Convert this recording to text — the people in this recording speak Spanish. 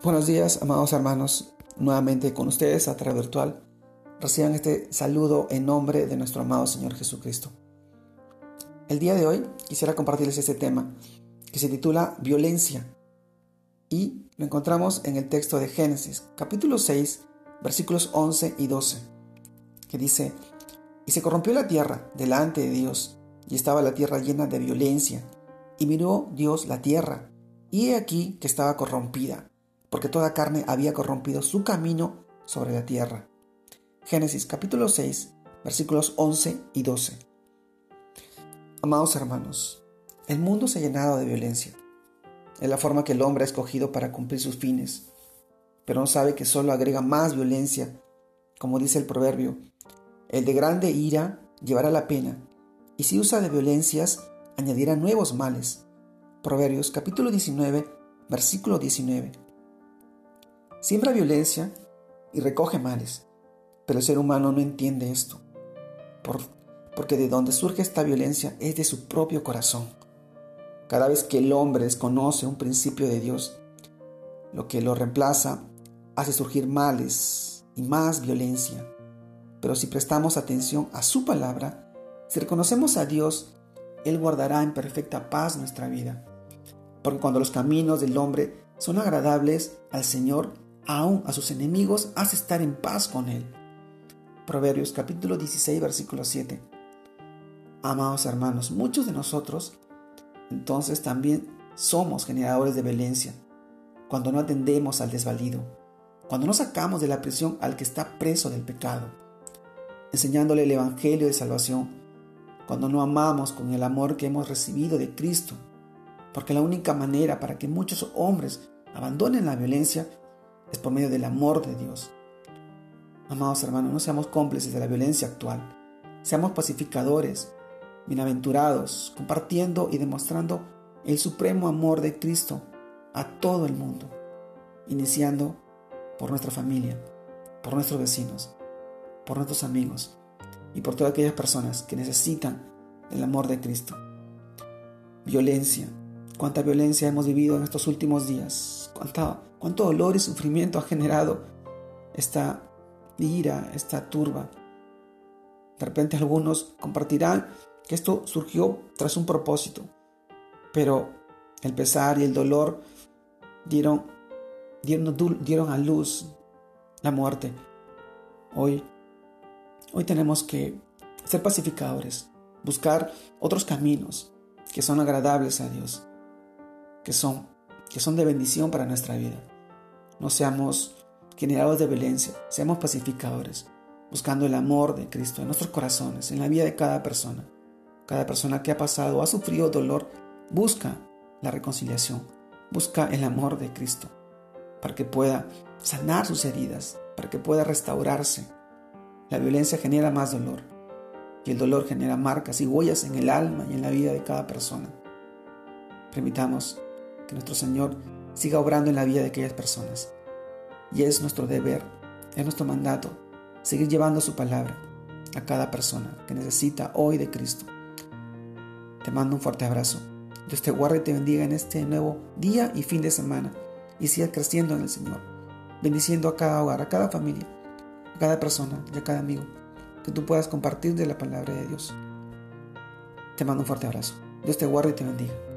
Buenos días, amados hermanos, nuevamente con ustedes a través virtual. Reciban este saludo en nombre de nuestro amado Señor Jesucristo. El día de hoy quisiera compartirles este tema que se titula Violencia y lo encontramos en el texto de Génesis, capítulo 6, versículos 11 y 12, que dice, Y se corrompió la tierra delante de Dios, y estaba la tierra llena de violencia, y miró Dios la tierra, y he aquí que estaba corrompida porque toda carne había corrompido su camino sobre la tierra. Génesis capítulo 6, versículos 11 y 12. Amados hermanos, el mundo se ha llenado de violencia. Es la forma que el hombre ha escogido para cumplir sus fines, pero no sabe que solo agrega más violencia, como dice el proverbio, el de grande ira llevará la pena, y si usa de violencias, añadirá nuevos males. Proverbios capítulo 19, versículo 19. Siembra violencia y recoge males, pero el ser humano no entiende esto, porque de donde surge esta violencia es de su propio corazón. Cada vez que el hombre desconoce un principio de Dios, lo que lo reemplaza hace surgir males y más violencia. Pero si prestamos atención a su palabra, si reconocemos a Dios, Él guardará en perfecta paz nuestra vida. Porque cuando los caminos del hombre son agradables al Señor, aún a sus enemigos hace estar en paz con él. Proverbios capítulo 16 versículo 7. Amados hermanos, muchos de nosotros entonces también somos generadores de violencia cuando no atendemos al desvalido, cuando no sacamos de la prisión al que está preso del pecado, enseñándole el Evangelio de salvación, cuando no amamos con el amor que hemos recibido de Cristo, porque la única manera para que muchos hombres abandonen la violencia es por medio del amor de Dios. Amados hermanos, no seamos cómplices de la violencia actual. Seamos pacificadores, bienaventurados, compartiendo y demostrando el supremo amor de Cristo a todo el mundo, iniciando por nuestra familia, por nuestros vecinos, por nuestros amigos y por todas aquellas personas que necesitan el amor de Cristo. Violencia. Cuánta violencia hemos vivido en estos últimos días. Cuánto dolor y sufrimiento ha generado esta ira, esta turba. De repente algunos compartirán que esto surgió tras un propósito, pero el pesar y el dolor dieron, dieron, dieron a luz la muerte. Hoy, hoy tenemos que ser pacificadores, buscar otros caminos que son agradables a Dios, que son que son de bendición para nuestra vida. No seamos generadores de violencia, seamos pacificadores, buscando el amor de Cristo en nuestros corazones, en la vida de cada persona. Cada persona que ha pasado o ha sufrido dolor busca la reconciliación, busca el amor de Cristo, para que pueda sanar sus heridas, para que pueda restaurarse. La violencia genera más dolor y el dolor genera marcas y huellas en el alma y en la vida de cada persona. Permitamos que nuestro Señor siga obrando en la vida de aquellas personas. Y es nuestro deber, es nuestro mandato, seguir llevando su palabra a cada persona que necesita hoy de Cristo. Te mando un fuerte abrazo. Dios te guarde y te bendiga en este nuevo día y fin de semana y siga creciendo en el Señor, bendiciendo a cada hogar, a cada familia, a cada persona y a cada amigo, que tú puedas compartir de la palabra de Dios. Te mando un fuerte abrazo. Dios te guarde y te bendiga.